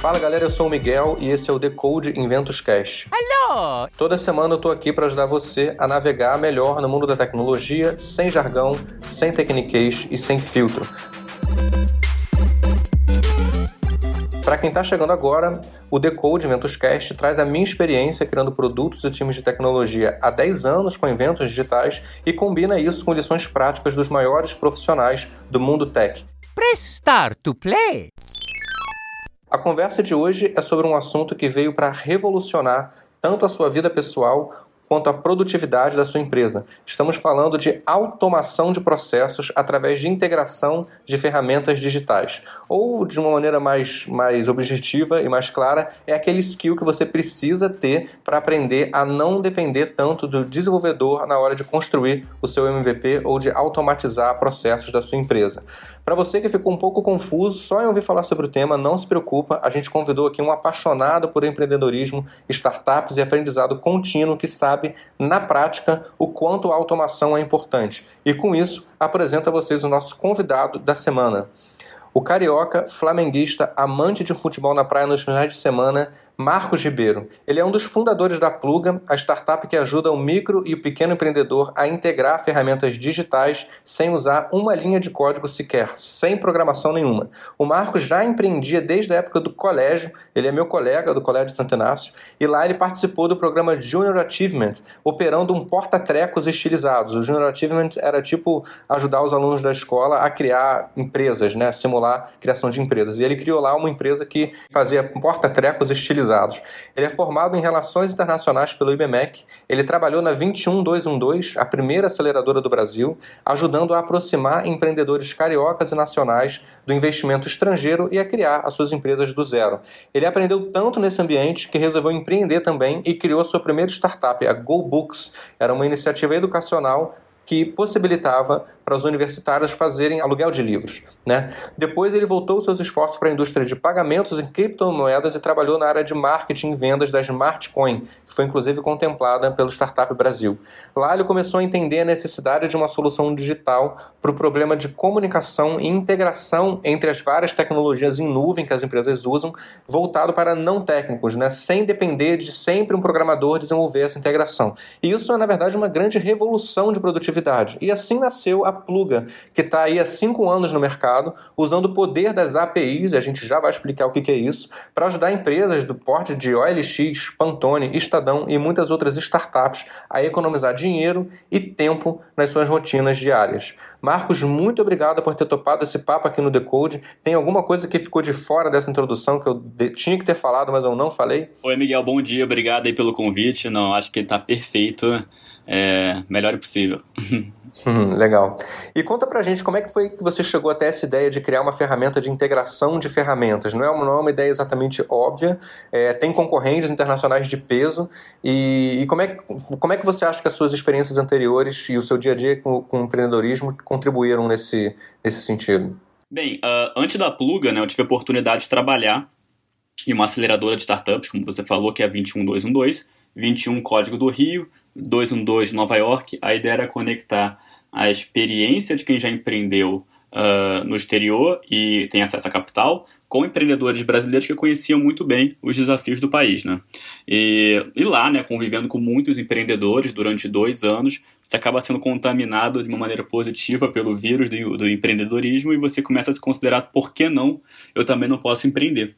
Fala galera, eu sou o Miguel e esse é o Decode Inventos Cast. Alô! Toda semana eu tô aqui para ajudar você a navegar melhor no mundo da tecnologia, sem jargão, sem tecniquez e sem filtro. Para quem está chegando agora, o Decode Inventos Cast traz a minha experiência criando produtos e times de tecnologia há 10 anos com eventos digitais e combina isso com lições práticas dos maiores profissionais do mundo tech. Press start to play. A conversa de hoje é sobre um assunto que veio para revolucionar tanto a sua vida pessoal quanto à produtividade da sua empresa. Estamos falando de automação de processos através de integração de ferramentas digitais. Ou, de uma maneira mais, mais objetiva e mais clara, é aquele skill que você precisa ter para aprender a não depender tanto do desenvolvedor na hora de construir o seu MVP ou de automatizar processos da sua empresa. Para você que ficou um pouco confuso só em ouvir falar sobre o tema, não se preocupa, a gente convidou aqui um apaixonado por empreendedorismo, startups e aprendizado contínuo que sabe, na prática, o quanto a automação é importante. E com isso, apresento a vocês o nosso convidado da semana. O carioca, flamenguista, amante de futebol na praia nos finais de semana, Marcos Ribeiro. Ele é um dos fundadores da Pluga, a startup que ajuda o micro e o pequeno empreendedor a integrar ferramentas digitais sem usar uma linha de código sequer, sem programação nenhuma. O Marcos já empreendia desde a época do colégio, ele é meu colega do Colégio Santo Inácio, e lá ele participou do programa Junior Achievement, operando um porta-trecos estilizados. O Junior Achievement era tipo ajudar os alunos da escola a criar empresas, né, simular a criação de empresas. E ele criou lá uma empresa que fazia porta-trecos estilizados ele é formado em Relações Internacionais pelo IBMEC. Ele trabalhou na 21212, a primeira aceleradora do Brasil, ajudando a aproximar empreendedores cariocas e nacionais do investimento estrangeiro e a criar as suas empresas do zero. Ele aprendeu tanto nesse ambiente que resolveu empreender também e criou sua primeira startup, a GoBooks. Era uma iniciativa educacional que possibilitava para os universitários fazerem aluguel de livros. Né? Depois ele voltou seus esforços para a indústria de pagamentos em criptomoedas e trabalhou na área de marketing e vendas da Smartcoin, que foi inclusive contemplada pelo Startup Brasil. Lá ele começou a entender a necessidade de uma solução digital para o problema de comunicação e integração entre as várias tecnologias em nuvem que as empresas usam, voltado para não técnicos, né? sem depender de sempre um programador desenvolver essa integração. E isso é, na verdade, uma grande revolução de produtividade E assim nasceu a Pluga, que está aí há cinco anos no mercado, usando o poder das APIs, e a gente já vai explicar o que, que é isso, para ajudar empresas do porte de OLX, Pantone, Estadão e muitas outras startups a economizar dinheiro e tempo nas suas rotinas diárias. Marcos, muito obrigado por ter topado esse papo aqui no Decode. Tem alguma coisa que ficou de fora dessa introdução que eu tinha que ter falado, mas eu não falei? Oi, Miguel, bom dia, obrigado aí pelo convite. Não, acho que está perfeito é, melhor possível. Hum, legal. E conta pra gente como é que foi que você chegou até essa ideia de criar uma ferramenta de integração de ferramentas. Não é uma, não é uma ideia exatamente óbvia, é, tem concorrentes internacionais de peso. E, e, como, é, como é que você acha que as suas experiências anteriores e o seu dia a dia com, com o empreendedorismo contribuíram nesse, nesse sentido? Bem, uh, antes da Pluga, né, eu tive a oportunidade de trabalhar em uma aceleradora de startups, como você falou, que é a 21212, 21 Código do Rio, 212 Nova York, a ideia era conectar a experiência de quem já empreendeu uh, no exterior e tem acesso à capital com empreendedores brasileiros que conheciam muito bem os desafios do país, né? E, e lá, né, convivendo com muitos empreendedores durante dois anos, você acaba sendo contaminado de uma maneira positiva pelo vírus do, do empreendedorismo e você começa a se considerar, por que não, eu também não posso empreender.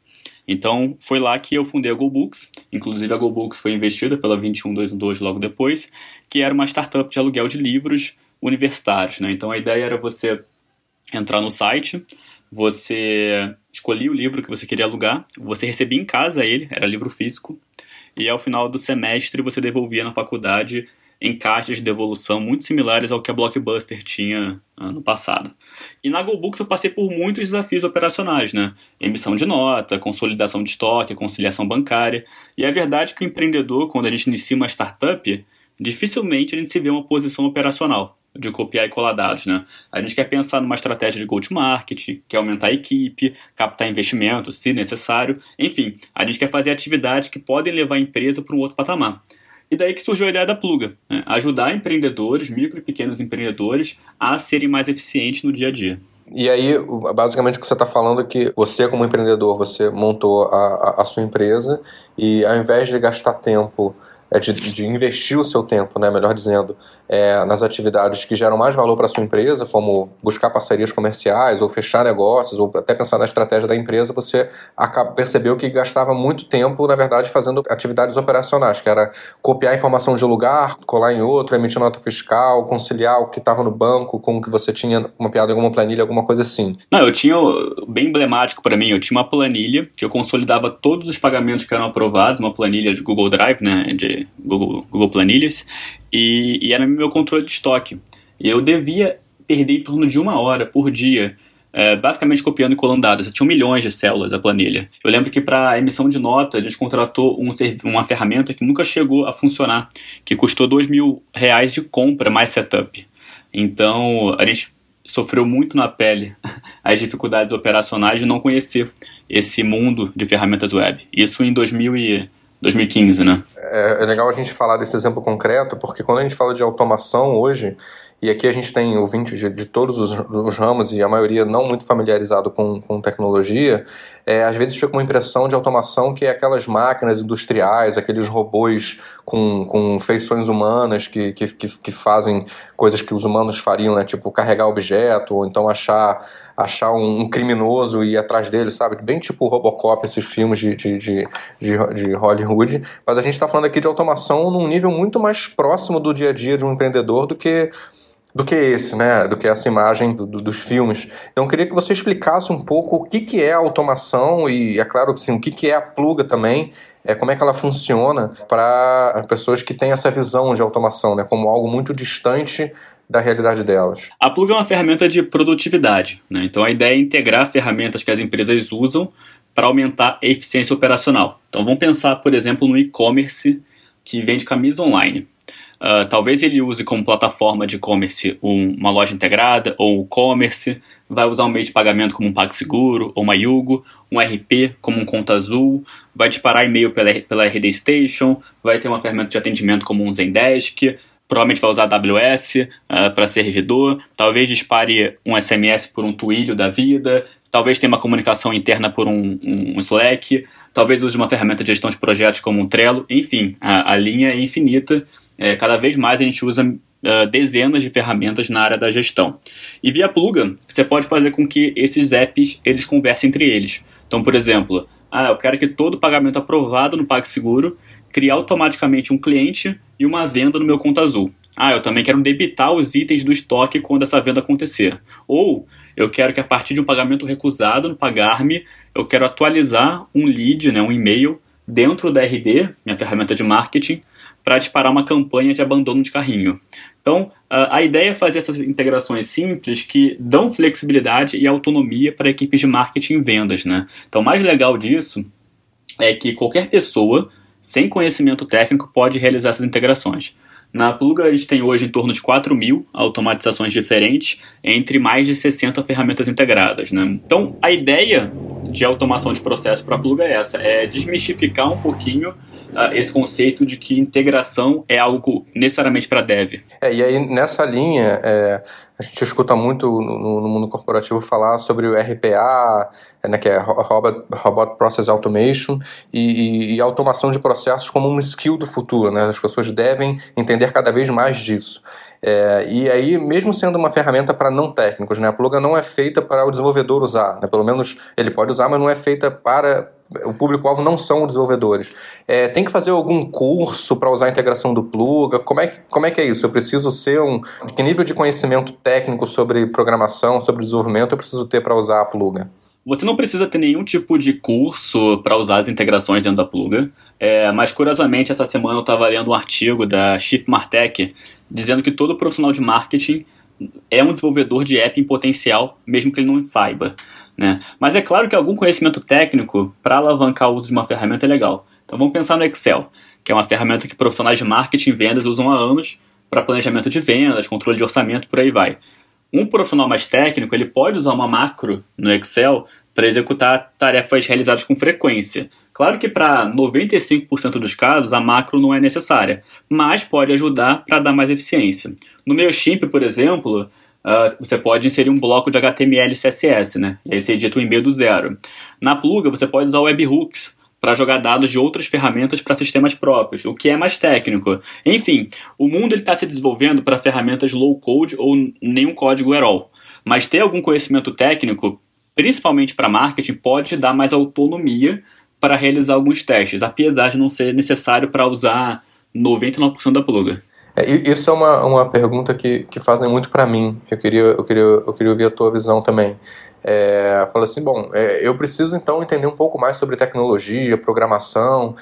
Então, foi lá que eu fundei a GoBooks. Inclusive, a GoBooks foi investida pela 21212 logo depois, que era uma startup de aluguel de livros universitários. Né? Então, a ideia era você entrar no site, você escolhia o livro que você queria alugar, você recebia em casa ele, era livro físico, e ao final do semestre você devolvia na faculdade em caixas de devolução muito similares ao que a Blockbuster tinha ano passado. E na GoBooks eu passei por muitos desafios operacionais, né? Emissão de nota, consolidação de estoque, conciliação bancária. E é verdade que o empreendedor, quando a gente inicia uma startup, dificilmente a gente se vê uma posição operacional de copiar e colar dados, né? A gente quer pensar numa estratégia de go-to-market, quer aumentar a equipe, captar investimentos, se necessário. Enfim, a gente quer fazer atividades que podem levar a empresa para um outro patamar. E daí que surgiu a ideia da Pluga, né? ajudar empreendedores, micro e pequenos empreendedores, a serem mais eficientes no dia a dia. E aí, basicamente, o que você está falando é que você, como empreendedor, você montou a, a, a sua empresa e ao invés de gastar tempo é de, de, investir o seu tempo, né, melhor dizendo, é, nas atividades que geram mais valor para a sua empresa, como buscar parcerias comerciais, ou fechar negócios, ou até pensar na estratégia da empresa, você acaba, percebeu que gastava muito tempo, na verdade, fazendo atividades operacionais, que era copiar informação de um lugar, colar em outro, emitir nota fiscal, conciliar o que estava no banco com o que você tinha mapeado em alguma planilha, alguma coisa assim. Não, eu tinha, bem emblemático para mim, eu tinha uma planilha que eu consolidava todos os pagamentos que eram aprovados, uma planilha de Google Drive, né, de Google, Google Planilhas, e, e era meu controle de estoque. E eu devia perder em torno de uma hora por dia é, basicamente copiando e colando dados. Tinha milhões de células a planilha. Eu lembro que para emissão de nota, a gente contratou um, uma ferramenta que nunca chegou a funcionar, que custou dois mil reais de compra mais setup. Então, a gente sofreu muito na pele as dificuldades operacionais de não conhecer esse mundo de ferramentas web. Isso em 2000 e 2015, né? É, é, legal a gente falar desse exemplo concreto, porque quando a gente fala de automação hoje, e aqui a gente tem ouvintes de, de todos os, os, ramos e a maioria não muito familiarizado com, com tecnologia, é, às vezes fica uma impressão de automação que é aquelas máquinas industriais, aqueles robôs com, com feições humanas que, que, que, que fazem coisas que os humanos fariam, né? Tipo carregar objeto, ou então achar, achar um, um criminoso e ir atrás dele, sabe? Bem tipo Robocop, esses filmes de, de, de, de, de Hollywood. Mas a gente está falando aqui de automação num nível muito mais próximo do dia a dia de um empreendedor do que do que esse, né? Do que essa imagem do, do, dos filmes. Então, eu queria que você explicasse um pouco o que, que é a automação e, é claro, assim, o que, que é a pluga também, é, como é que ela funciona para pessoas que têm essa visão de automação, né? Como algo muito distante da realidade delas. A pluga é uma ferramenta de produtividade, né? Então, a ideia é integrar ferramentas que as empresas usam para aumentar a eficiência operacional. Então, vamos pensar, por exemplo, no e-commerce que vende camisa online. Uh, talvez ele use como plataforma de e-commerce um, uma loja integrada ou o e-commerce, vai usar um meio de pagamento como um PagSeguro ou uma Yugo, um RP como um Conta Azul, vai disparar e-mail pela, pela RD Station, vai ter uma ferramenta de atendimento como um Zendesk, provavelmente vai usar AWS uh, ah, para servidor, talvez dispare um SMS por um Twilio da vida, talvez tenha uma comunicação interna por um, um Slack, talvez use uma ferramenta de gestão de projetos como um Trello, enfim, a, a linha é infinita. É, cada vez mais a gente usa uh, dezenas de ferramentas na área da gestão. E via Pluga, você pode fazer com que esses apps eles conversem entre eles. Então, por exemplo, ah, eu quero que todo pagamento aprovado no PagSeguro crie automaticamente um cliente e uma venda no meu conta azul. Ah, eu também quero debitar os itens do estoque quando essa venda acontecer. Ou eu quero que a partir de um pagamento recusado no Pagar-me, eu quero atualizar um lead, né, um e-mail, dentro da RD, minha ferramenta de marketing, para disparar uma campanha de abandono de carrinho. Então, a ideia é fazer essas integrações simples que dão flexibilidade e autonomia para equipes de marketing e vendas. Né? Então, o mais legal disso é que qualquer pessoa sem conhecimento técnico pode realizar essas integrações. Na Pluga, a gente tem hoje em torno de 4 mil automatizações diferentes entre mais de 60 ferramentas integradas. Né? Então, a ideia de automação de processo para a Pluga é essa, é desmistificar um pouquinho esse conceito de que integração é algo necessariamente para dev. É, e aí, nessa linha, é, a gente escuta muito no, no, mundo corporativo falar sobre o RPA, né, que é Robot, Robot Process Automation, e, e, e, automação de processos como um skill do futuro. Né? As pessoas devem entender cada vez mais disso. É, e aí, mesmo sendo uma ferramenta para não técnicos, né, a Pluga não é feita para o desenvolvedor usar. Né? Pelo menos ele pode usar, mas não é feita para o público-alvo não são desenvolvedores. É, tem que fazer algum curso para usar a integração do Pluga? Como é, que, como é que é isso? Eu preciso ser um. Que nível de conhecimento técnico sobre programação, sobre desenvolvimento eu preciso ter para usar a Pluga? Você não precisa ter nenhum tipo de curso para usar as integrações dentro da Pluga, é, mas curiosamente essa semana eu estava lendo um artigo da Chief Martech dizendo que todo profissional de marketing é um desenvolvedor de app em potencial, mesmo que ele não saiba. Né? Mas é claro que algum conhecimento técnico para alavancar o uso de uma ferramenta é legal. Então vamos pensar no Excel, que é uma ferramenta que profissionais de marketing e vendas usam há anos para planejamento de vendas, controle de orçamento, por aí vai. Um profissional mais técnico ele pode usar uma macro no Excel para executar tarefas realizadas com frequência. Claro que para 95% dos casos a macro não é necessária, mas pode ajudar para dar mais eficiência. No MailChimp, por exemplo, uh, você pode inserir um bloco de HTML e CSS, né? E aí você edita o e-mail do zero. Na Pluga, você pode usar webhooks para jogar dados de outras ferramentas para sistemas próprios, o que é mais técnico. Enfim, o mundo está se desenvolvendo para ferramentas low code ou nenhum código at all. Mas ter algum conhecimento técnico, principalmente para marketing, pode te dar mais autonomia para realizar alguns testes, apesar de não ser necessário para usar 99% da pluga. É, isso é uma, uma pergunta que, que fazem muito para mim. Eu queria, eu, queria, eu queria ouvir a tua visão também. É, fala assim, bom, é, eu preciso então entender um pouco mais sobre tecnologia, programação.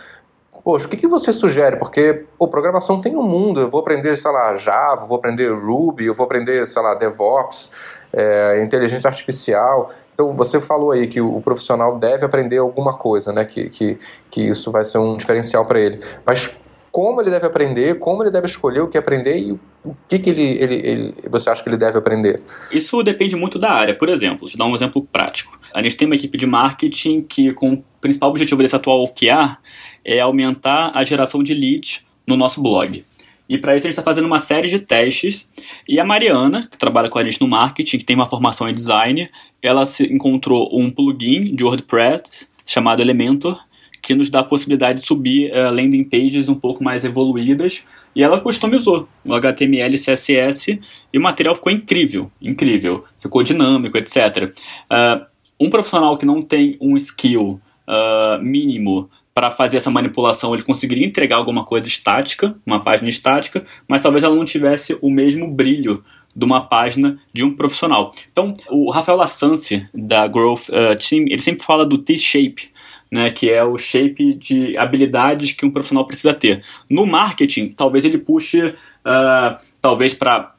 Poxa, o que, que você sugere? Porque pô, programação tem um mundo. Eu vou aprender, sei lá, Java, vou aprender Ruby, eu vou aprender, sei lá, DevOps, é, inteligência artificial. Então, você falou aí que o, profissional deve aprender alguma coisa, né? Que, que, que isso vai ser um diferencial para ele. Mas como ele deve aprender, como ele deve escolher o que aprender e o que, que ele, ele, ele, você acha que ele deve aprender? Isso depende muito da área. Por exemplo, te dar um exemplo prático. A gente tem uma equipe de marketing que, com o principal objetivo desse atual OKR, é aumentar a geração de leads no nosso blog. E para isso a gente está fazendo uma série de testes. E a Mariana, que trabalha com a gente no marketing, que tem uma formação em design, ela encontrou um plugin de WordPress chamado Elementor, que nos dá a possibilidade de subir uh, landing pages um pouco mais evoluídas. E ela customizou o HTML CSS e o material ficou incrível, incrível. Ficou dinâmico, etc. Uh, eh, um profissional que não tem um skill uh, mínimo para fazer essa manipulação, ele conseguiria entregar alguma coisa estática, uma página estática, mas talvez ela não tivesse o mesmo brilho de uma página de um profissional. Então, o Rafael Lassance, da Growth Team, ele sempre fala do T-shape, né, que é o shape de habilidades que um profissional precisa ter. No marketing, talvez ele puxe, uh, talvez para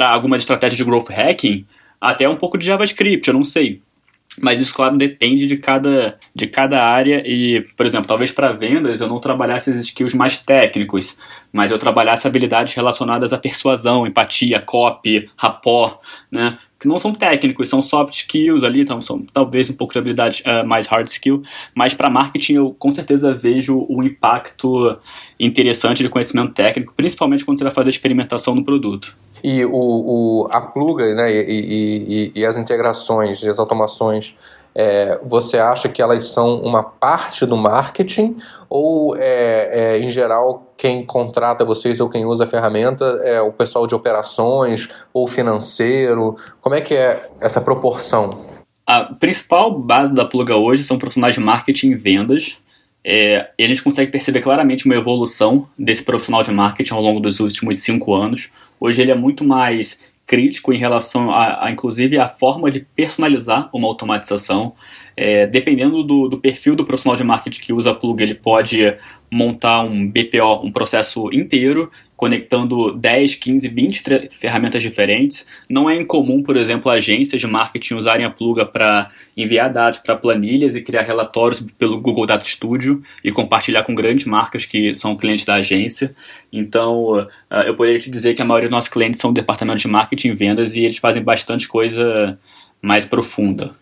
algumas estratégias de growth hacking, até um pouco de JavaScript, eu não sei. Mas isso, claro, depende de cada, de cada área e, por exemplo, talvez para vendas eu não trabalhasse esses skills mais técnicos, mas eu trabalhasse habilidades relacionadas à persuasão, empatia, copy, rapport, né? Que não são técnicos, são soft skills ali, então são talvez um pouco de habilidade uh, mais hard skill, mas para marketing eu com certeza vejo um impacto interessante de conhecimento técnico, principalmente quando você vai fazer experimentação no produto. E o, o, a pluga né, e, e, e as integrações e as automações, é, você acha que elas são uma parte do marketing ou, é, é, em geral, quem contrata vocês ou quem usa a ferramenta é o pessoal de operações ou financeiro? Como é que é essa proporção? A principal base da Pluga hoje são profissionais de marketing e vendas. É, e a gente consegue perceber claramente uma evolução desse profissional de marketing ao longo dos últimos cinco anos. Hoje ele é muito mais crítico em relação a, a inclusive, a forma de personalizar uma automatização. É, dependendo do, do, perfil do profissional de marketing que usa a plug, ele pode montar um BPO, um processo inteiro, conectando 10, 15, 20 ferramentas diferentes. Não é incomum, por exemplo, agências de marketing usarem a Pluga para enviar dados para planilhas e criar relatórios pelo Google Data Studio e compartilhar com grandes marcas que são clientes da agência. Então, ah, eu poderia te dizer que a maioria dos nossos clientes são departamentos de marketing e vendas e eles fazem bastante coisa mais profunda.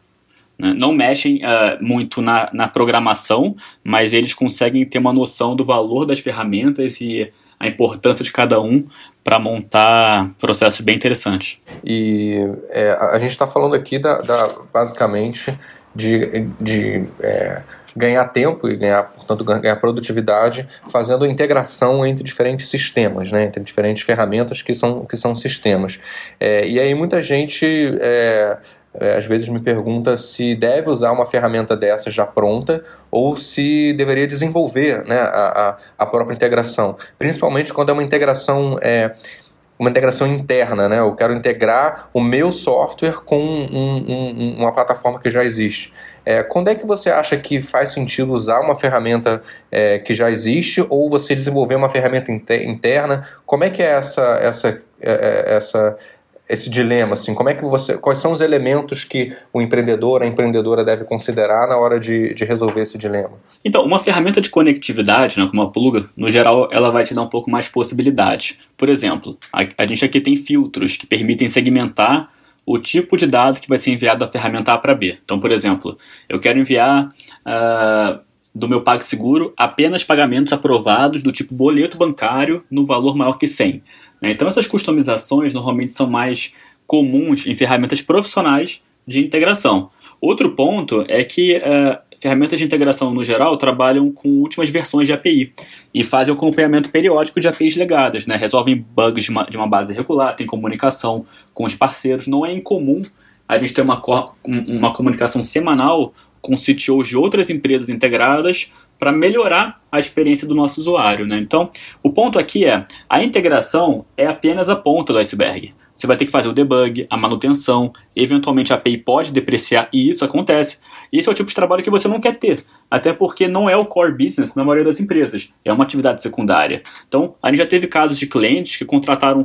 Né? Não mexem uh, muito na, na programação, mas eles conseguem ter uma noção do valor das ferramentas e a importância de cada um para montar processos bem interessantes. E é, a gente está falando aqui da, da, basicamente de, de é, ganhar tempo e ganhar, portanto, ganhar produtividade fazendo integração entre diferentes sistemas, né, entre diferentes ferramentas que são, que são sistemas. É, e aí muita gente é, às vezes me pergunta se deve usar uma ferramenta dessa já pronta ou se deveria desenvolver né, a, a, própria integração. Principalmente quando é uma integração. É, uma integração interna, né? Eu quero integrar o meu software com um, um, uma plataforma que já existe. É, quando é que você acha que faz sentido usar uma ferramenta é, que já existe ou você desenvolver uma ferramenta interna? Como é que é essa, essa, é, é, essa esse dilema, assim, como é que você, quais são os elementos que o empreendedor, a empreendedora deve considerar na hora de, de resolver esse dilema? Então, uma ferramenta de conectividade, né, como a Pluga, no geral, ela vai te dar um pouco mais possibilidade. Por exemplo, a, a gente aqui tem filtros que permitem segmentar o tipo de dado que vai ser enviado da ferramenta A para B. Então, por exemplo, eu quero enviar uh, do meu PagSeguro apenas pagamentos aprovados do tipo boleto bancário no valor maior que 100. Né? Então essas customizações normalmente são mais comuns em ferramentas profissionais de integração. Outro ponto é que uh, ferramentas de integração no geral trabalham com últimas versões de API e fazem acompanhamento periódico de APIs legadas, né? resolvem bugs de uma, de uma base regular, tem comunicação com os parceiros. Não é incomum a gente ter uma, uma comunicação semanal com CTOs de outras empresas integradas para melhorar a experiência do nosso usuário. Né? Então, o ponto aqui é, a integração é apenas a ponta do iceberg. Você vai ter que fazer o debug, a manutenção, eventualmente a API pode depreciar, e isso acontece. Esse é o tipo de trabalho que você não quer ter, até porque não é o core business na maioria das empresas, é uma atividade secundária. Então, a gente já teve casos de clientes que contrataram um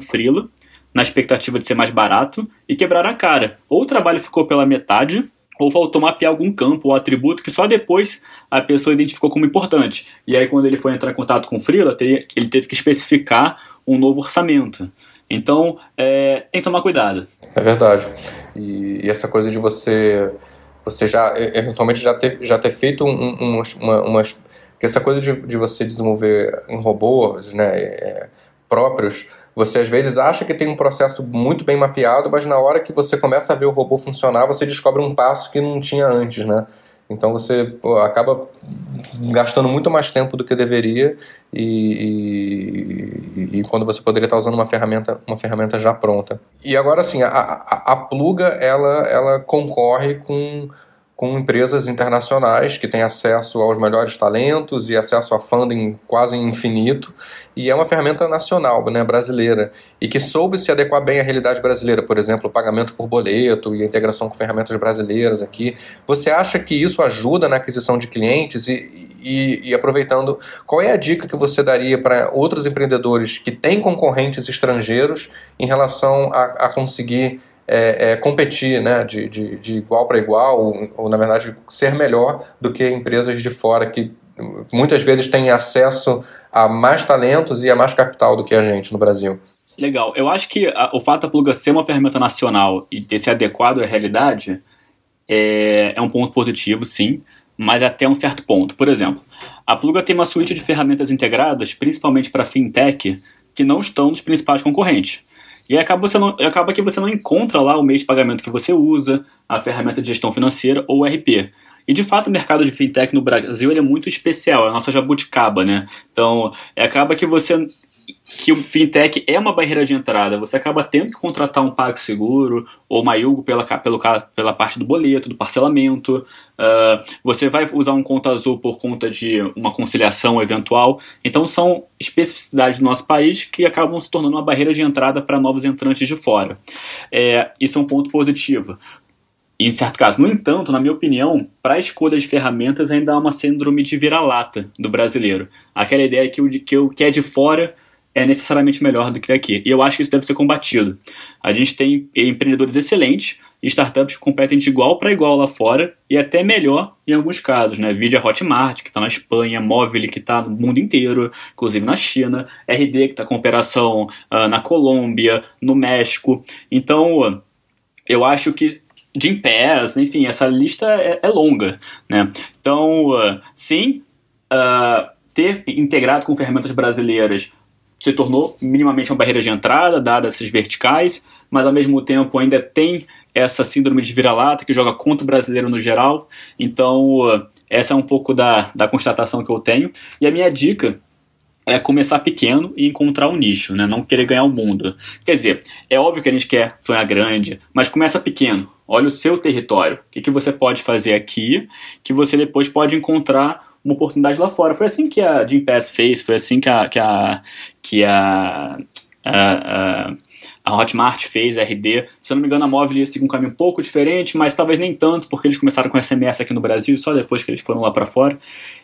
na expectativa de ser mais barato e quebraram a cara. Ou o trabalho ficou pela metade, ou faltou mapear algum campo ou atributo que só depois a pessoa identificou como importante. E aí, quando ele foi entrar em contato com o Freela, ele teve que especificar um novo orçamento. Então, é, tem que tomar cuidado. É verdade. E, e essa coisa de você você já eventualmente já ter, já ter feito um, um, uma, umas essa coisa de, de você desenvolver um robôs né, é, próprios você às vezes acha que tem um processo muito bem mapeado mas na hora que você começa a ver o robô funcionar você descobre um passo que não tinha antes né então você pô, acaba gastando muito mais tempo do que deveria e, e, e, quando você poderia estar usando uma ferramenta, uma ferramenta já pronta. E agora sim, a, a, a Pluga ela, ela concorre com com empresas internacionais que têm acesso aos melhores talentos e acesso a funding quase infinito, e é uma ferramenta nacional, né, brasileira, e que soube se adequar bem à realidade brasileira, por exemplo, o pagamento por boleto e a integração com ferramentas brasileiras aqui. Você acha que isso ajuda na aquisição de clientes e, e, e aproveitando, qual é a dica que você daria para outros empreendedores que têm concorrentes estrangeiros em relação a, a conseguir é, é, competir né, de, de, de igual para igual, ou, ou, na verdade ser melhor do que empresas de fora que muitas vezes têm acesso a mais talentos e a mais capital do que a gente no Brasil. Legal. Eu acho que a, o fato da Pluga ser uma ferramenta nacional e ter se adequado à realidade é, é um ponto positivo, sim, mas até um certo ponto. Por exemplo, a Pluga tem uma suíte de ferramentas integradas, principalmente para fintech, que não estão nos principais concorrentes. E acaba, você não, acaba que você não encontra lá o meio de pagamento que você usa, a ferramenta de gestão financeira ou o RP. E de fato o mercado de fintech no Brasil é muito especial, é a nossa jabuticaba, né? Então, acaba que você que o fintech é uma barreira de entrada. Você acaba tendo que contratar um PagSeguro ou uma Yugo pela, pelo, pela parte do boleto, do parcelamento. Uh, você vai usar um conta azul por conta de uma conciliação eventual. Então são especificidades do nosso país que acabam se tornando uma barreira de entrada para novos entrantes de fora. É, isso é um ponto positivo. Em certo caso. No entanto, na minha opinião, para a escolha de ferramentas ainda há uma síndrome de vira-lata do brasileiro. Aquela ideia que o que, o que é de fora é necessariamente melhor do que daqui. E eu acho que isso deve ser combatido. A gente tem empreendedores excelentes e startups que competem de igual para igual lá fora e até melhor em alguns casos, né? Vídeo a Hotmart, que está na Espanha, Móvel, que está no mundo inteiro, inclusive na China, RD, que está com operação uh, na Colômbia, no México. Então, eu acho que de Pass, enfim, essa lista é, é longa, né? Então, uh, sim, uh, ter integrado com ferramentas brasileiras se tornou minimamente uma barreira de entrada, dadas essas verticais, mas ao mesmo tempo ainda tem essa síndrome de vira-lata que joga contra o brasileiro no geral. Então, essa é um pouco da, da constatação que eu tenho. E a minha dica é começar pequeno e encontrar um nicho, né? não querer ganhar o mundo. Quer dizer, é óbvio que a gente quer sonhar grande, mas começa pequeno. Olha o seu território. O que, que você pode fazer aqui que você depois pode encontrar uma oportunidade lá fora. Foi assim que a Jim Pass fez, foi assim que a, que a, que a, a, a Hotmart fez, a RD. Se eu não me engano, a Móvel ia seguir um caminho um pouco diferente, mas talvez nem tanto, porque eles começaram com SMS aqui no Brasil, só depois que eles foram lá para fora.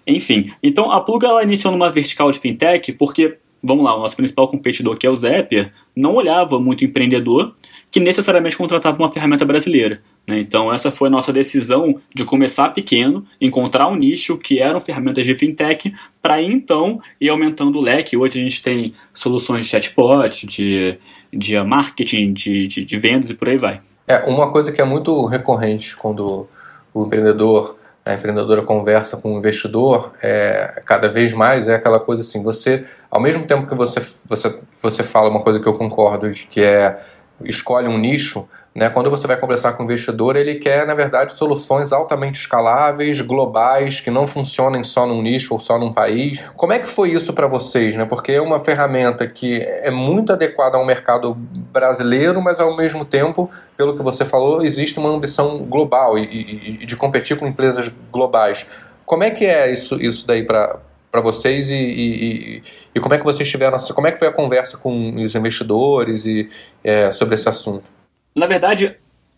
Enfim, então a Pluga ela iniciou numa vertical de fintech, porque, vamos lá, o nosso principal competidor, que é o Zapier, não olhava muito empreendedor, que necessariamente contratava uma ferramenta brasileira. Né? Então, essa foi a nossa decisão de começar pequeno, encontrar um nicho que eram ferramentas de fintech, para então ir aumentando o leque. Hoje a gente tem soluções de chatbot, de, de marketing, de, de, de vendas e por aí vai. É, uma coisa que é muito recorrente quando o empreendedor a empreendedora conversa com o investidor, é, cada vez mais é aquela coisa assim, você, ao mesmo tempo que você, você, você fala uma coisa que eu concordo, de que é escolhe um nicho, né, quando você vai conversar com o investidor, ele quer, na verdade, soluções altamente escaláveis, globais, que não funcionem só num nicho ou só num país. Como é que foi isso para vocês? Né? Porque é uma ferramenta que é muito adequada ao mercado brasileiro, mas ao mesmo tempo, pelo que você falou, existe uma ambição global e, e, e de competir com empresas globais. Como é que é isso, isso daí para para vocês e, e, e, como é que vocês tiveram, como é que foi a conversa com os investidores e é, sobre esse assunto? Na verdade,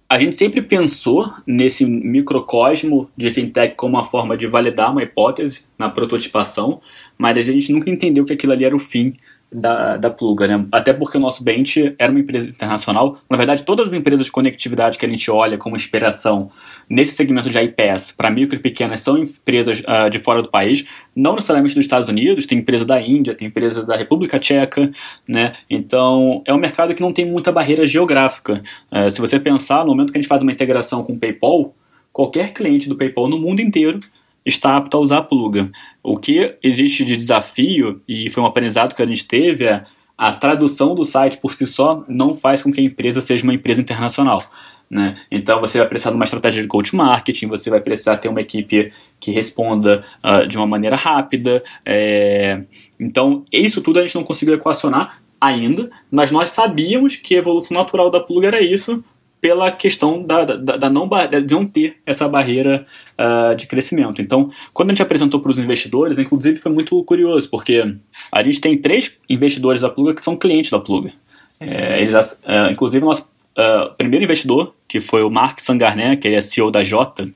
a gente sempre pensou nesse microcosmo de fintech como uma forma de validar uma hipótese na prototipação, mas a gente nunca entendeu que aquilo ali era o fim da, da Pluga, né? Até porque o nosso Bench era uma empresa internacional. Na verdade, todas as empresas de conectividade que a gente olha como inspiração nesse segmento de IPS para micro e pequenas são empresas uh, de fora do país, não necessariamente dos Estados Unidos, tem empresa da Índia, tem empresa da República Tcheca, né? Então, é um mercado que não tem muita barreira geográfica. Uh, se você pensar, no momento que a gente faz uma integração com o PayPal, qualquer cliente do PayPal no mundo inteiro está apto a usar a pluga. O que existe de desafio, e foi um aprendizado que a gente teve, é a tradução do site por si só não faz com que a empresa seja uma empresa internacional. Né? Então você vai precisar de uma estratégia de coach marketing, você vai precisar ter uma equipe que responda uh, de uma maneira rápida. É... Então, isso tudo a gente não conseguiu equacionar ainda, mas nós sabíamos que a evolução natural da plug era isso, pela questão da, da, da não, de não ter essa barreira uh, de crescimento. Então, quando a gente apresentou para os investidores, inclusive foi muito curioso, porque a gente tem três investidores da Pluga que são clientes da Pluga. É, eles, uh, inclusive, o nosso uh, primeiro investidor, que foi o Mark Sangarné, que ele é CEO da Jota,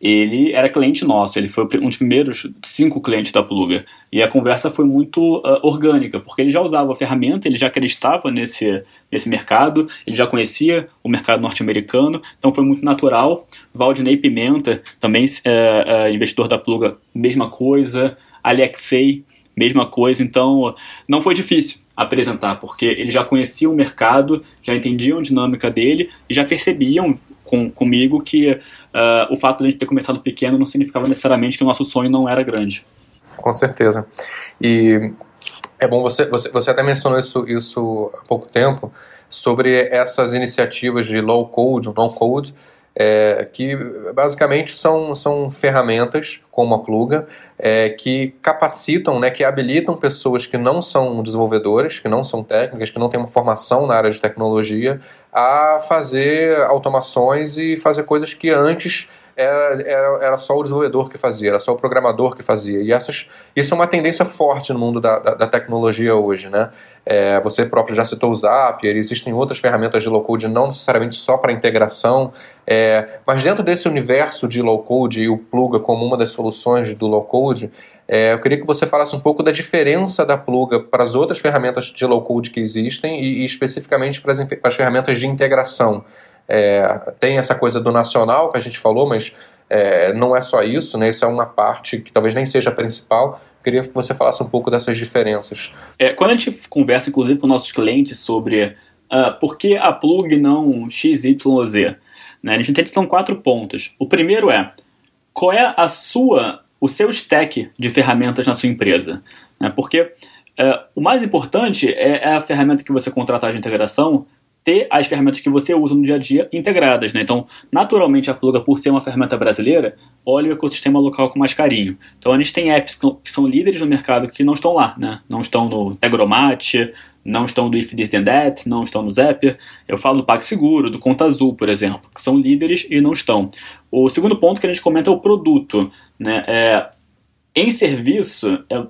ele era cliente nosso, ele foi um dos primeiros cinco clientes da Pluga. E a conversa foi muito uh, orgânica, porque ele já usava a ferramenta, ele já acreditava nesse, nesse mercado, ele já conhecia o mercado norte-americano, então foi muito natural. Valdinei Pimenta, também uh, uh, investidor da Pluga, mesma coisa. Alexei, mesma coisa. Então não foi difícil apresentar, porque eles já conheciam o mercado, já entendiam a dinâmica dele e já percebiam com, comigo que uh, o fato de a gente ter começado pequeno não significava necessariamente que o nosso sonho não era grande. Com certeza. E é bom, você, você, você até mencionou isso, isso há pouco tempo, sobre essas iniciativas de low code, no code, é, que basicamente são, são ferramentas como a Pluga é, que capacitam, né, que habilitam pessoas que não são desenvolvedores, que não são técnicas, que não têm uma formação na área de tecnologia, a fazer automações e fazer coisas que antes era, era, era só o desenvolvedor que fazia, era só o programador que fazia. E essas, isso é uma tendência forte no mundo da, da, da tecnologia hoje. Né? É, você próprio já citou o Zapier, existem outras ferramentas de low-code, não necessariamente só para integração, é, mas dentro desse universo de low-code e o Pluga como uma das soluções do low-code, é, eu queria que você falasse um pouco da diferença da Pluga para as outras ferramentas de low-code que existem e, e especificamente para as, para as ferramentas de integração. É, tem essa coisa do nacional que a gente falou, mas é, não é só isso, né? Isso é uma parte que talvez nem seja a principal. Queria que você falasse um pouco dessas diferenças. É, quando a gente conversa, inclusive, com nossos clientes sobre uh, por que a plug não XYZ, né? a gente entende que são quatro pontos. O primeiro é qual é a sua, o seu stack de ferramentas na sua empresa, né? Porque uh, o mais importante é, é a ferramenta que você contratar de integração ter as ferramentas que você usa no dia a dia integradas. Né? Então, naturalmente, a Pluga, por ser uma ferramenta brasileira, olha o ecossistema local com mais carinho. Então, a gente tem apps que são líderes no mercado que não estão lá. Né? Não estão no Tegromat, não estão no If This Then That, não estão no Zapier. Eu falo do PagSeguro, do Conta Azul, por exemplo, que são líderes e não estão. O segundo ponto que a gente comenta é o produto. Né? É, em serviço, é,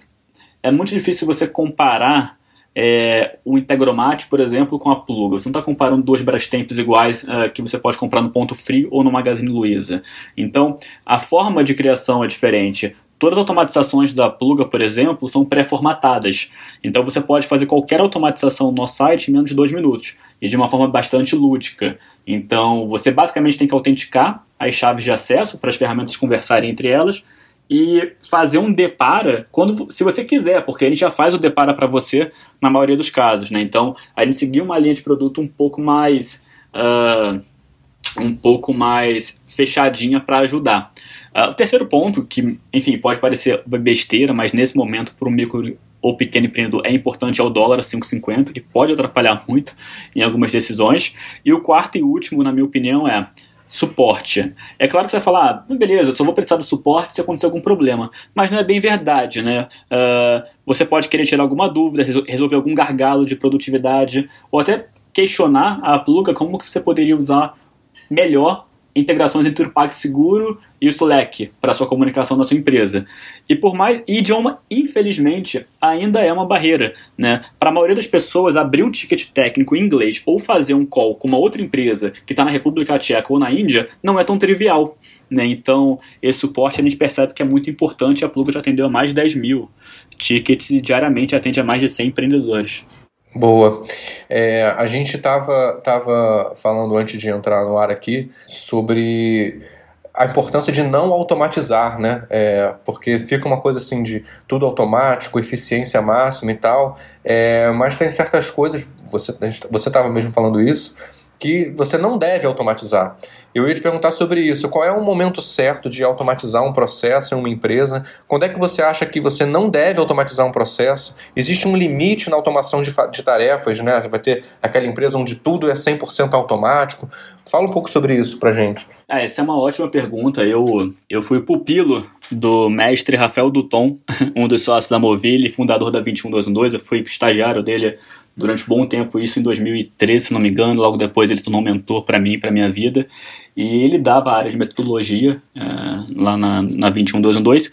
é muito difícil você comparar é, o Integromat, por exemplo, com a Pluga. Você não está comparando dois Brastemps iguais uh, que você pode comprar no Ponto Frio ou no Magazine Luiza. Então, a forma de criação é diferente. Todas as automatizações da Pluga, por exemplo, são pré-formatadas. Então você pode fazer qualquer automatização no nosso site em menos de dois minutos e de uma forma bastante lúdica. Então você basicamente tem que autenticar as chaves de acesso para as ferramentas conversarem entre elas e fazer um depara quando se você quiser, porque gente já faz o depara para você na maioria dos casos, né? Então a gente seguiu uma linha de produto um pouco mais uh, um pouco mais fechadinha para ajudar. Uh, o terceiro ponto, que enfim pode parecer besteira, mas nesse momento para um micro ou pequeno empreendedor é importante é o dólar a 5,50, que pode atrapalhar muito em algumas decisões. E o quarto e último, na minha opinião, é suporte. É claro que você vai falar, ah, beleza, eu só vou precisar do suporte se acontecer algum problema. Mas não é bem verdade, né? Uh, você pode querer tirar alguma dúvida, resolver algum gargalo de produtividade, ou até questionar a pluga como que você poderia usar melhor integrações entre o PagSeguro e o Slack para sua comunicação na sua empresa. E por mais idioma, infelizmente, ainda é uma barreira, né? Para a maioria das pessoas, abrir um ticket técnico em inglês ou fazer um call com uma outra empresa que está na República Tcheca ou na Índia não é tão trivial, né? Então, esse suporte a gente percebe que é muito importante. A Plug já atendeu a mais de 10 mil tickets e diariamente atende a mais de 100 empreendedores. Boa. É, a gente estava tava falando antes de entrar no ar aqui sobre a importância de não automatizar, né? É, porque fica uma coisa assim de tudo automático, eficiência máxima e tal. É, mas tem certas coisas, você estava mesmo falando isso, que você não deve automatizar. Eu ia te perguntar sobre isso. Qual é o momento certo de automatizar um processo em uma empresa? Quando é que você acha que você não deve automatizar um processo? Existe um limite na automação de, de tarefas, né? Você vai ter aquela empresa onde tudo é 100% automático. Fala um pouco sobre isso pra gente. Ah, essa é uma ótima pergunta. Eu, eu fui pupilo do mestre Rafael Duton, um dos sócios da Movile, fundador da 21212. Eu fui estagiário dele durante um bom tempo, isso em 2013, se não me engano. Logo depois ele se tornou mentor para mim, para minha vida. E ele dava área de metodologia é, lá na, na 21212.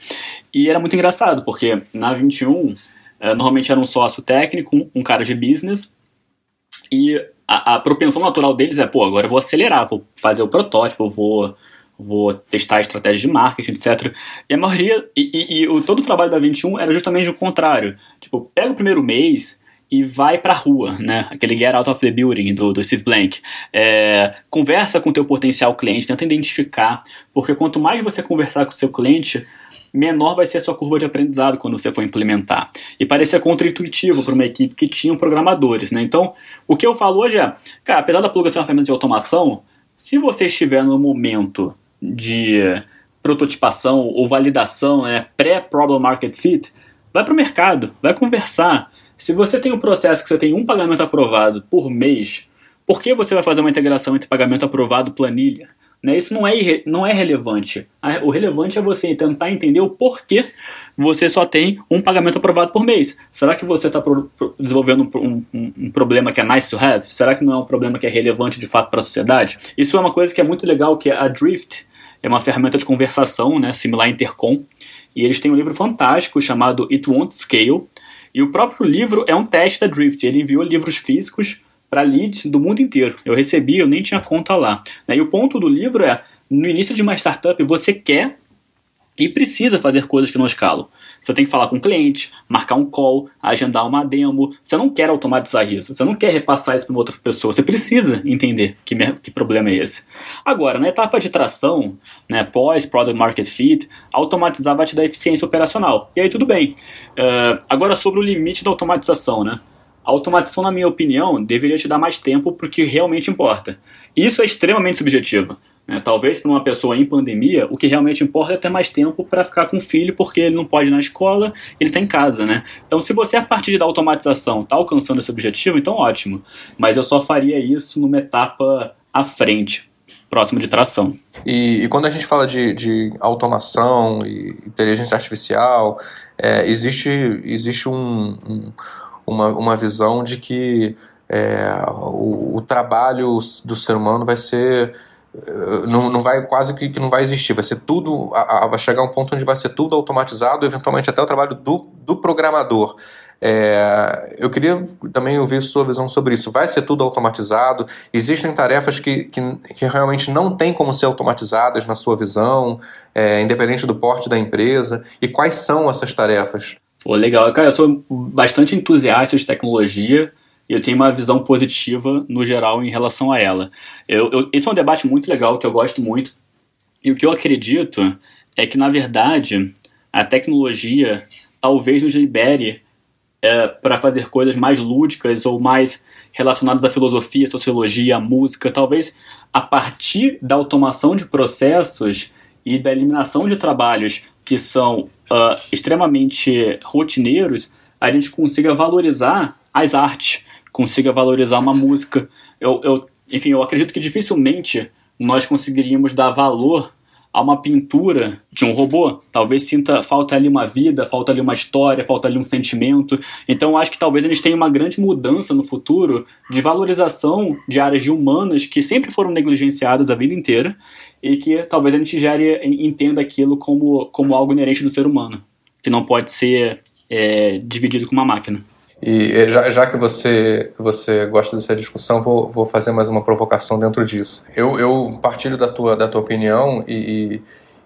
E era muito engraçado, porque na 21 é, normalmente era um sócio técnico, um cara de business. E a, a propensão natural deles é, pô, agora eu vou acelerar, vou fazer o protótipo, vou vou testar estratégias de marketing, etc. E a maioria, e, e, e o, todo o trabalho da 21 era justamente o contrário. Tipo, pega o primeiro mês, e vai pra rua, né? Aquele get out of the building do, do Steve Blank. É, conversa com o teu potencial cliente, tenta identificar, porque quanto mais você conversar com o seu cliente, menor vai ser a sua curva de aprendizado quando você for implementar. E parecia contraintuitivo para uma equipe que tinha programadores, né? Então, o que eu falo hoje é, cara, apesar da Pluga ser uma ferramenta de automação, se você estiver no momento de prototipação ou validação, né, pré-problem market fit, vai para o mercado, vai conversar, se você tem um processo que você tem um pagamento aprovado por mês, por que você vai fazer uma integração entre pagamento aprovado e planilha? Né? Isso não é, não é relevante. O relevante é você tentar entender o porquê você só tem um pagamento aprovado por mês. Será que você está desenvolvendo um, um, um, problema que é nice to have? Será que não é um problema que é relevante de fato para a sociedade? Isso é uma coisa que é muito legal, que é a Drift é uma ferramenta de conversação, né, similar a Intercom, e eles têm um livro fantástico chamado It Won't Scale, e o próprio livro é um teste da Drift. Ele enviou livros físicos para leads do mundo inteiro. Eu recebi, eu nem tinha conta lá. E o ponto do livro é: no início de uma startup, você quer e precisa fazer coisas que não escalam. Você tem que falar com o cliente, marcar um call, agendar uma demo. Você não quer automatizar isso, você não quer repassar isso para outra pessoa. Você precisa entender que, que problema é esse. Agora, na etapa de tração, né, pós Product Market Fit, automatizar vai te dar eficiência operacional. E aí tudo bem. Uh, agora sobre o limite da automatização, né? A automatização, na minha opinião, deveria te dar mais tempo para o que realmente importa. Isso é extremamente subjetivo. Né? Talvez para uma pessoa em pandemia, o que realmente importa é ter mais tempo para ficar com o filho, porque ele não pode ir na escola, ele está em casa. Né? Então, se você, a partir da automatização, está alcançando esse objetivo, então ótimo. Mas eu só faria isso numa etapa à frente, próximo de tração. E, e quando a gente fala de, de automação e inteligência artificial, é, existe, existe um, um, uma, uma visão de que é, o, o trabalho do ser humano vai ser não, não vai quase que, que não vai existir, vai ser tudo, a, a, vai chegar um ponto onde vai ser tudo automatizado, eventualmente até o trabalho do, do programador. É, eu queria também ouvir sua visão sobre isso. Vai ser tudo automatizado? Existem tarefas que, que, que realmente não tem como ser automatizadas na sua visão, é, independente do porte da empresa? E quais são essas tarefas? Pô, legal. Cara, eu sou bastante entusiasta de tecnologia e eu tenho uma visão positiva no geral em relação a ela. Eu, eu, esse é um debate muito legal que eu gosto muito. E o que eu acredito é que, na verdade, a tecnologia talvez nos libere é, para fazer coisas mais lúdicas ou mais relacionadas à filosofia, sociologia, à música. Talvez a partir da automação de processos e da eliminação de trabalhos que são uh, extremamente rotineiros, a gente consiga valorizar as artes, consiga valorizar uma música. Eu, eu, enfim, eu acredito que dificilmente nós conseguiríamos dar valor a uma pintura de um robô. Talvez sinta falta ali uma vida, falta ali uma história, falta ali um sentimento. Então acho que talvez a gente tenha uma grande mudança no futuro de valorização de áreas de humanas que sempre foram negligenciadas a vida inteira e que talvez a gente gere, entenda aquilo como, como algo inerente do ser humano, que não pode ser é, dividido com uma máquina. E já, já que, você, que você gosta dessa discussão, vou, vou fazer mais uma provocação dentro disso. Eu, eu partilho da tua, da tua opinião e,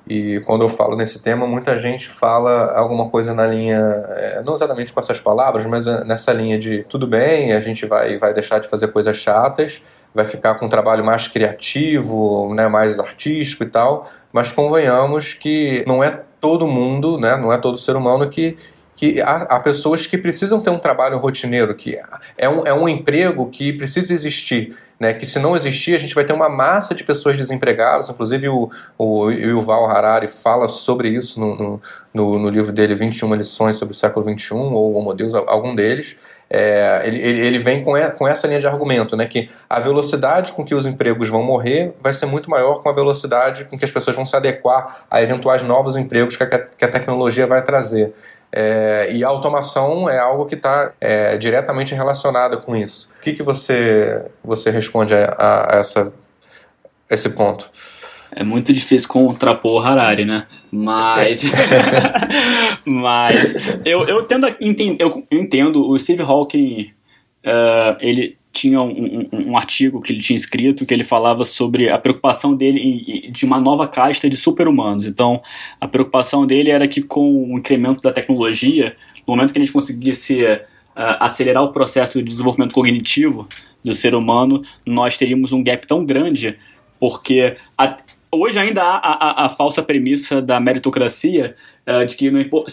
e, e quando eu falo nesse tema, muita gente fala alguma coisa na linha, é, não exatamente com essas palavras, mas é, nessa linha de tudo bem, a gente vai, vai deixar de fazer coisas chatas, vai ficar com um trabalho mais criativo, né, mais artístico e tal, mas convenhamos que não é todo mundo, né, não é todo ser humano que que há, há, pessoas que precisam ter um trabalho rotineiro, que é um, é um emprego que precisa existir, né? que se não existir a gente vai ter uma massa de pessoas desempregadas, inclusive o, o Yuval Harari fala sobre isso no, no, no livro dele 21 lições sobre o século XXI, ou Homo Deus, algum deles, é, ele, ele vem com, com essa linha de argumento, né, que a velocidade com que os empregos vão morrer vai ser muito maior com a velocidade com que as pessoas vão se adequar a eventuais novos empregos que a, que a tecnologia vai trazer. É, e a automação é algo que está é, diretamente relacionado com isso. O que, que você, você responde a, a, essa, a esse ponto? É muito difícil contrapor Harari, né? Mas. mas. Eu, eu, tendo entender, eu entendo, o Steve Hawking. Uh, ele tinha um, um, um, artigo que ele tinha escrito que ele falava sobre a preocupação dele de uma nova casta de super-humanos. Então, a preocupação dele era que com o incremento da tecnologia, no momento que a gente conseguisse uh, acelerar o processo de desenvolvimento cognitivo do ser humano, nós teríamos um gap tão grande, porque a, hoje ainda há a, a, a, falsa premissa da meritocracia uh, de que não importa.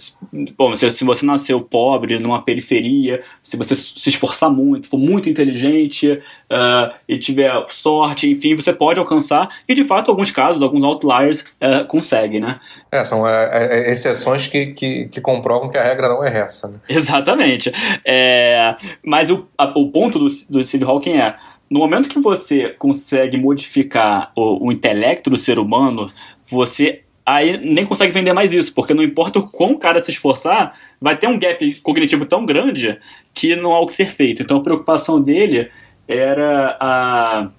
Bom, se, se, você nasceu pobre, numa periferia, se você se esforçar muito, for muito inteligente uh, e tiver sorte, enfim, você pode alcançar. E de fato, alguns casos, alguns outliers uh, conseguem, né? É, são é, é, exceções que, que, que, comprovam que a regra não é essa. Né? Exatamente. É, mas o, a, o ponto do, do Steve Hawking é no momento que você consegue modificar o, o intelecto do ser humano, você aí nem consegue vender mais isso, porque não importa o quão o cara se esforçar, vai ter um gap cognitivo tão grande que não há o que ser feito. Então a preocupação dele era a,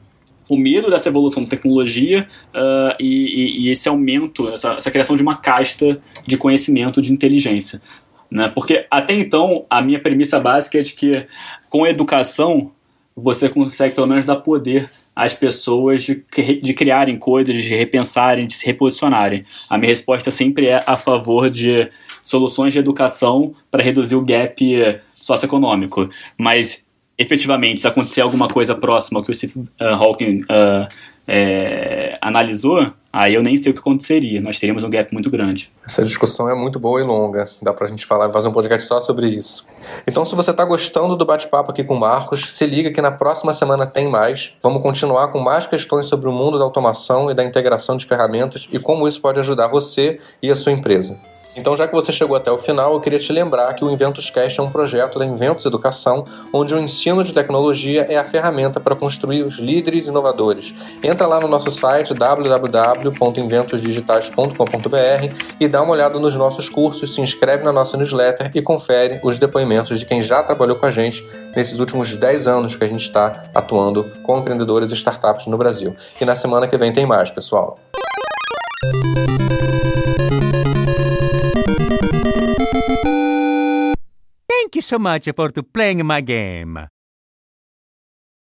o medo dessa evolução da tecnologia uh, e, e, esse aumento, essa, essa, criação de uma casta de conhecimento, de inteligência. Né? Porque até então a minha premissa básica é de que com educação você consegue pelo menos dar poder às pessoas de, de criarem coisas, de repensarem, de se reposicionarem. A minha resposta sempre é a favor de soluções de educação para reduzir o gap socioeconômico. Mas, efetivamente, se acontecer alguma coisa próxima ao que o Steve uh, Hawking uh, é, analisou, aí eu nem sei o que aconteceria. Nós teríamos um gap muito grande. Essa discussão é muito boa e longa. Dá pra gente falar, fazer um podcast só sobre isso. Então, se você está gostando do bate-papo aqui com o Marcos, se liga que na próxima semana tem mais. Vamos continuar com mais questões sobre o mundo da automação e da integração de ferramentas e como isso pode ajudar você e a sua empresa. Então, já que você chegou até o final, eu queria te lembrar que o Inventos Cast é um projeto da Inventos Educação, onde o ensino de tecnologia é a ferramenta para construir os líderes inovadores. Entra lá no nosso site www.inventosdigitais.com.br e dá uma olhada nos nossos cursos, se inscreve na nossa newsletter e confere os depoimentos de quem já trabalhou com a gente nesses últimos 10 anos que a gente está atuando com empreendedores e startups no Brasil. E na semana que vem tem mais, pessoal. Thank you so much for playing my game.